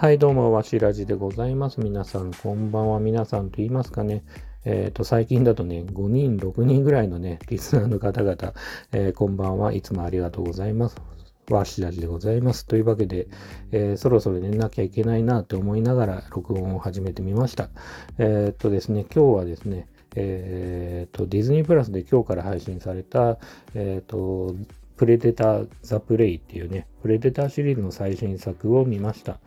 はい、どうも、わしらじでございます。皆さん、こんばんは。皆さんと言いますかね。えっ、ー、と、最近だとね、5人、6人ぐらいのね、リスナーの方々、えー、こんばんは。いつもありがとうございます。わしらじでございます。というわけで、えー、そろそろ寝なきゃいけないなと思いながら録音を始めてみました。えっとですね、今日はですね、えっと、ディズニープラスで今日から配信された、えっと、プレデター・ザ・プレイっていうね、プレデターシリーズの最新作を見ました。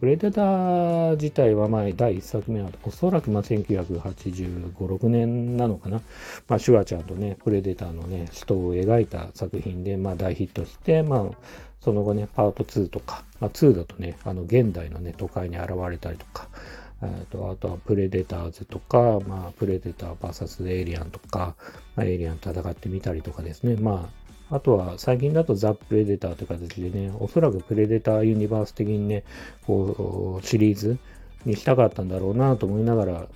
プレデター自体は前、第1作目はおそらくまあ1985、6年なのかな。まあ、シュワちゃんとね、プレデターのね、人を描いた作品で、まあ大ヒットして、まあ、その後ね、パート2とか、まあ、2だとね、あの、現代のね、都会に現れたりとか、えとあとはプレデターズとか、まあ、プレデター VS エイリアンとか、まあ、エイリアン戦ってみたりとかですね。まあ、あとは最近だとザ・プレデターという形でね、おそらくプレデターユニバース的にね、こう、シリーズにしたかったんだろうなと思いながら、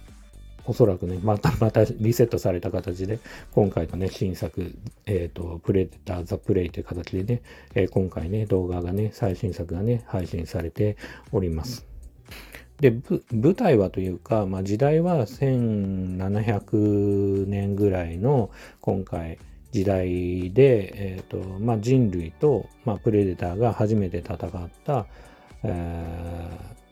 おそらくね、また、またリセットされた形で、今回のね、新作、えっ、ー、と、プレデター・ザ・プレイという形でね、えー、今回ね、動画がね、最新作がね、配信されております。で、舞台はというか、まあ、時代は1700年ぐらいの今回、時代で、えーとまあ、人類と、まあ、プレデターが初めて戦った、え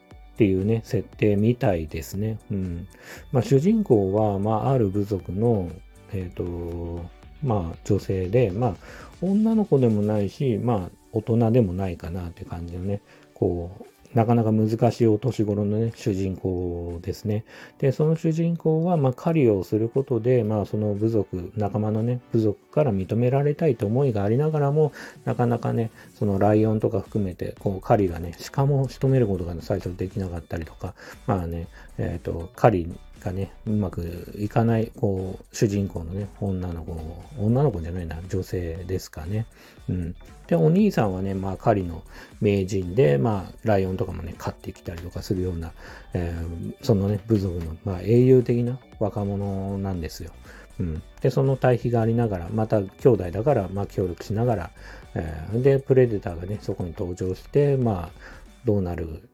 ー、っていうね、設定みたいですね。うんまあ、主人公は、まあ、ある部族の、え、ー、と、まあ、女性で、まあ、女の子でもないし、まあ、大人でもないかなって感じのね、こう、なかなか難しいお年頃のね、主人公ですね。で、その主人公は、まあ、狩りをすることで、まあ、その部族、仲間のね、部族から認められたいと思いがありながらも、なかなかね、そのライオンとか含めて、こう、狩りがね、鹿も仕留めることが、ね、最初できなかったりとか、まあね、えっ、ー、と、狩りがね、うまくいかない、こう、主人公のね、女の子、女の子じゃないな、女性ですかね。うん。で、お兄さんはね、まあ、狩りの名人で、まあ、ライオンとかもね、飼ってきたりとかするような、えー、そのね、部族の、まあ、英雄的な若者なんですよ。うん。で、その対比がありながら、また兄弟だから、まあ、協力しながら、えー、で、プレデターがね、そこに登場して、まあ、どうなる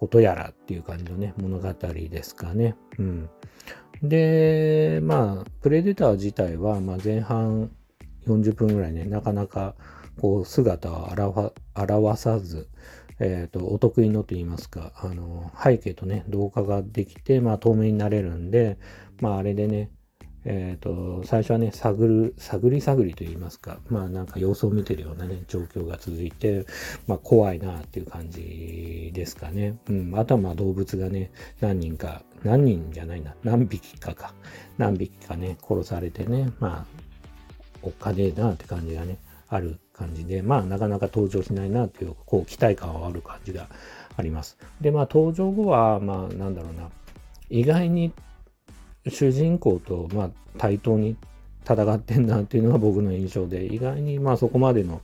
ことやらっていう感じのね、物語ですかね。うん。で、まあ、プレデター自体は、まあ、前半40分ぐらいね、なかなか、こう、姿を表さず、えっ、ー、と、お得意のと言いますか、あの、背景とね、動画ができて、まあ、透明になれるんで、まあ、あれでね、えっ、ー、と、最初はね、探る、探り探りと言いますか、まあなんか様子を見てるようなね、状況が続いて、まあ怖いなっていう感じですかね。うん。あとはまあ動物がね、何人か、何人じゃないな、何匹かか、何匹かね、殺されてね、まあ、おっかねえなって感じがね、ある感じで、まあなかなか登場しないなっていう、こう期待感はある感じがあります。で、まあ登場後は、まあなんだろうな、意外に主人公と、まあ、対等に戦ってんなっていうのが僕の印象で、意外にまあそこまでの、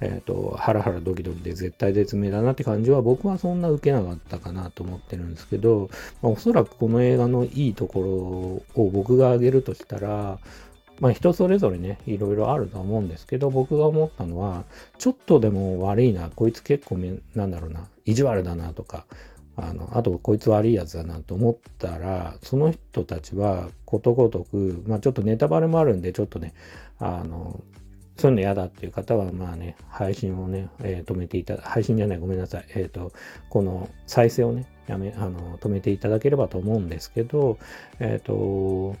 え、ー、と、ハラハラドキドキで絶対絶命だなって感じは僕はそんな受けなかったかなと思ってるんですけど、まあ、おそらくこの映画のいいところを僕が挙げるとしたら、まあ人それぞれね、いろいろあると思うんですけど、僕が思ったのは、ちょっとでも悪いな、こいつ結構なんだろうな、意地悪だなとか、あの、あとこいつ悪いやつだなと思ったら、その人たちはことごとく、まあちょっとネタバレもあるんで、ちょっとね、あの、そういうの嫌だっていう方は、まあね、配信をね、えー、止めていた、配信じゃない、ごめんなさい。えっ、ー、と、この再生をね、やめ、あの、止めていただければと思うんですけど、えっ、ー、と、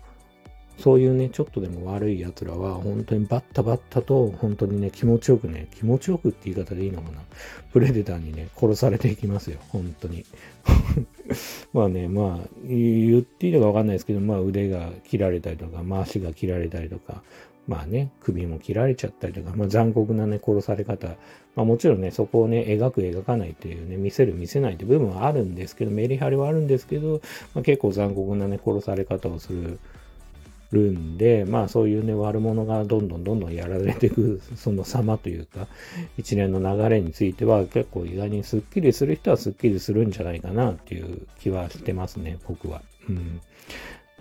そういうね、ちょっとでも悪い奴らは、本当にバッタバッタと、本当にね、気持ちよくね、気持ちよくって言い方でいいのかな。プレデターにね、殺されていきますよ、本当に。まあね、まあ、言っていいのかわかんないですけど、まあ腕が切られたりとか、まあ足が切られたりとか、まあね、首も切られちゃったりとか、まあ残酷なね、殺され方。まあもちろんね、そこをね、描く描かないっていうね、見せる見せないって部分はあるんですけど、メリハリはあるんですけど、まあ、結構残酷なね、殺され方をするるんで、まあそういうね、悪者がどんどんどんどんやられていく、その様というか、一連の流れについては結構意外にスッキリする人はスッキリするんじゃないかなっていう気はしてますね、僕は。うん。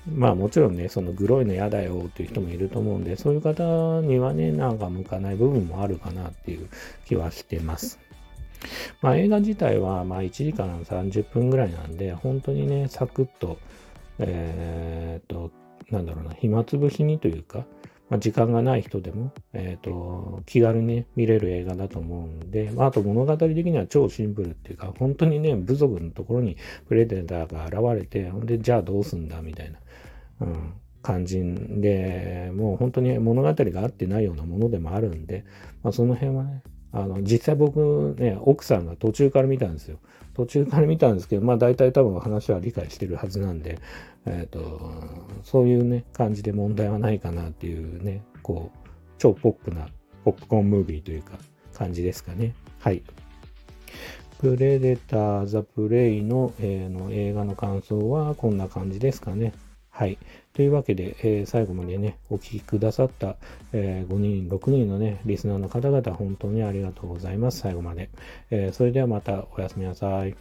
まあもちろんね、そのグロいの嫌だよっていう人もいると思うんで、そういう方にはね、なんか向かない部分もあるかなっていう気はしてます。まあ、映画自体はまあ1時間30分ぐらいなんで、本当にね、サクッと、えー、っと、なんだろうな、暇つぶしにというか、まあ、時間がない人でも、えっ、ー、と、気軽に、見れる映画だと思うんで、まあ、あと物語的には超シンプルっていうか、本当にね、部族のところにプレデターが現れて、ほんで、じゃあどうすんだみたいな、うん、感じで、もう本当に物語が合ってないようなものでもあるんで、まあ、その辺はね、あの、実際僕ね、奥さんが途中から見たんですよ。途中から見たんですけど、まあ大体多分話は理解してるはずなんで、えっ、ー、と、そういうね、感じで問題はないかなっていうね、こう、超ポップなポップコーンムービーというか感じですかね。はい。プレデター・ザ・プレイの,、えー、の映画の感想はこんな感じですかね。はい。というわけで、えー、最後までね、お聴きくださった、えー、5人、6人のね、リスナーの方々、本当にありがとうございます。最後まで。えー、それではまたおやすみなさい。